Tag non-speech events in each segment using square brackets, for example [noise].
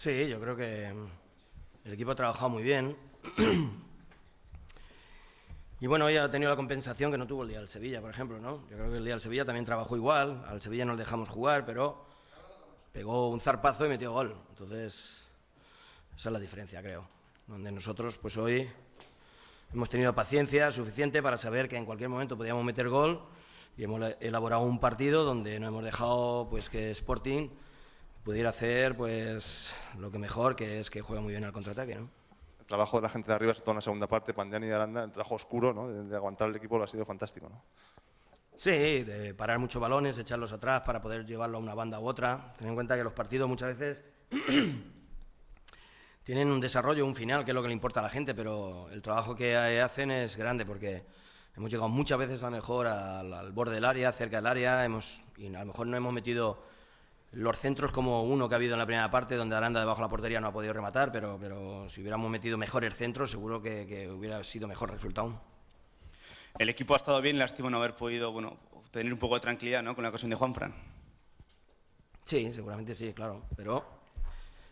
Sí, yo creo que mm, el equipo ha trabajado muy bien. [clears throat] y bueno, hoy ha tenido la compensación que no tuvo el día del Sevilla, por ejemplo, ¿no? Yo creo que el día del Sevilla también trabajó igual. Al Sevilla no le dejamos jugar, pero pegó un zarpazo y metió gol. Entonces, esa es la diferencia, creo. Donde nosotros, pues hoy hemos tenido paciencia suficiente para saber que en cualquier momento podíamos meter gol y hemos elaborado un partido donde no hemos dejado pues que Sporting pudiera hacer pues lo que mejor, que es que juega muy bien al contraataque, ¿no? El trabajo de la gente de arriba, sobre todo en la segunda parte, Pandiani y Aranda, el trabajo oscuro ¿no? de, de aguantar el equipo lo ha sido fantástico. ¿no? Sí, de parar muchos balones, echarlos atrás para poder llevarlo a una banda u otra. Ten en cuenta que los partidos muchas veces [clears throat] tienen un desarrollo, un final, que es lo que le importa a la gente, pero el trabajo que hacen es grande porque hemos llegado muchas veces a lo mejor al, al borde del área, cerca del área, hemos, y a lo mejor no hemos metido los centros como uno que ha habido en la primera parte, donde Aranda debajo de la portería no ha podido rematar, pero, pero si hubiéramos metido mejores centros, seguro que, que hubiera sido mejor resultado. El equipo ha estado bien, lástima no haber podido bueno, tener un poco de tranquilidad ¿no? con la ocasión de Juanfran. Sí, seguramente sí, claro, pero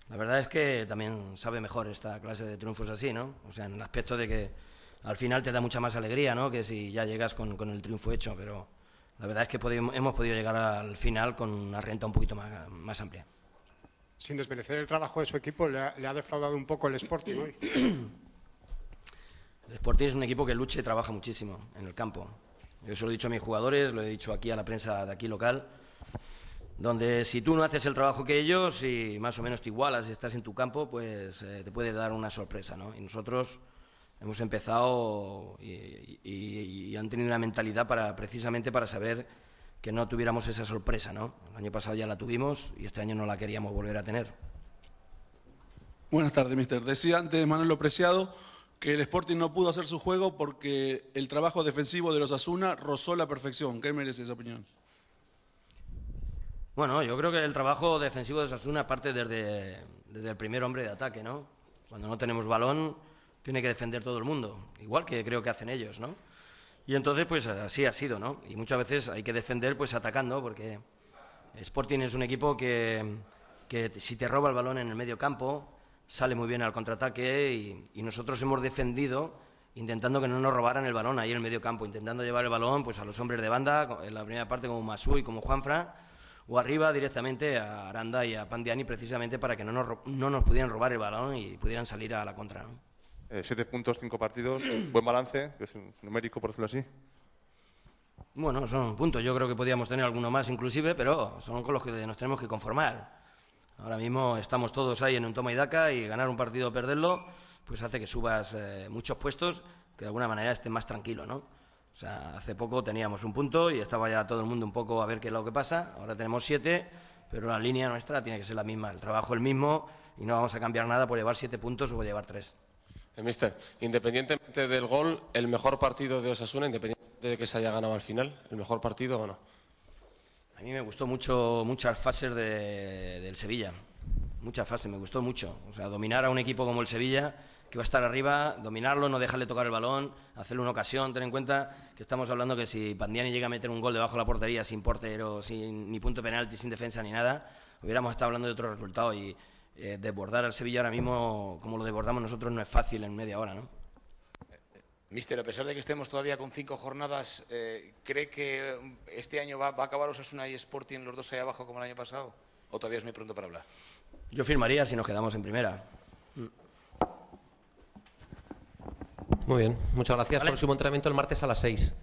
la verdad es que también sabe mejor esta clase de triunfos así, ¿no? O sea, en el aspecto de que al final te da mucha más alegría, ¿no? Que si ya llegas con, con el triunfo hecho, pero la verdad es que podemos- hemos podido llegar al final con una renta un poquito más, más amplia. Sin desmerecer el trabajo de su equipo, le ha, le ha defraudado un poco el Sporting hoy. El Sporting es un equipo que lucha y trabaja muchísimo en el campo. Yo eso lo he dicho a mis jugadores, lo he dicho aquí a la prensa de aquí local, donde si tú no haces el trabajo que ellos y más o menos te igualas y estás en tu campo, pues eh, te puede dar una sorpresa, ¿no? Y nosotros hemos empezado y, y- y han tenido una mentalidad para precisamente para saber que no tuviéramos esa sorpresa, ¿no? El año pasado ya la tuvimos y este año no la queríamos volver a tener. Buenas tardes, mister. Decía antes Manuel Preciado que el Sporting no pudo hacer su juego porque el trabajo defensivo de los Asuna rozó la perfección. ¿Qué merece esa opinión? Bueno, yo creo que el trabajo defensivo de Osasuna parte desde, desde el primer hombre de ataque, ¿no? Cuando no tenemos balón, tiene que defender todo el mundo, igual que creo que hacen ellos, ¿no? Y entonces, pues así ha sido, ¿no? Y muchas veces hay que defender, pues atacando, porque Sporting es un equipo que, que si te roba el balón en el medio campo, sale muy bien al contraataque y, nosotros hemos defendido intentando que no nos robaran el balón ahí en el medio campo, intentando llevar el balón pues a los hombres de banda, en la primera parte como Masú y como Juanfra, o arriba directamente a Aranda y a Pandiani precisamente para que no nos, no nos pudieran robar el balón y pudieran salir a la contra. ¿no? Eh, siete puntos, cinco partidos, [clears throat] buen balance, que es un numérico, por decirlo así. Bueno, son puntos. Yo creo que podíamos tener alguno más inclusive, pero son con los que nos tenemos que conformar. Ahora mismo estamos todos ahí en un toma y daca y ganar un partido o perderlo, pues hace que subas eh, muchos puestos, que de alguna manera estés más tranquilo, ¿no? O sea, hace poco teníamos un punto y estaba ya todo el mundo un poco a ver qué es lo que pasa. Ahora tenemos siete, pero la línea nuestra tiene que ser la misma, el trabajo el mismo y no vamos a cambiar nada por llevar siete puntos o por llevar tres. Eh, mister, independientemente del gol, el mejor partido de Osasuna, independientemente de que se haya ganado al final, ¿el mejor partido o no? A mí me gustó mucho muchas fases de- del Sevilla. Muchas fases, me gustó mucho. O sea, dominar a un equipo como el Sevilla, que va a estar arriba, dominarlo, no dejarle tocar el balón, hacerle una ocasión. Ten en cuenta que estamos hablando que si Pandiani llega a meter un gol debajo de la portería sin portero, sin ni punto penalti, sin defensa ni nada, hubiéramos estado hablando de otro resultado. Y eh, desbordar al Sevilla ahora mismo, como lo desbordamos nosotros, no es fácil en media hora, ¿no? Mister, a pesar de que estemos todavía con cinco jornadas, eh, ¿cree que este año va, va a acabar Osasuna y Sporting los dos ahí abajo como el año pasado? ¿O todavía es muy pronto para hablar? Yo firmaría si nos quedamos en primera. Muy bien, muchas gracias. Vale. Próximo entrenamiento el martes a las 6.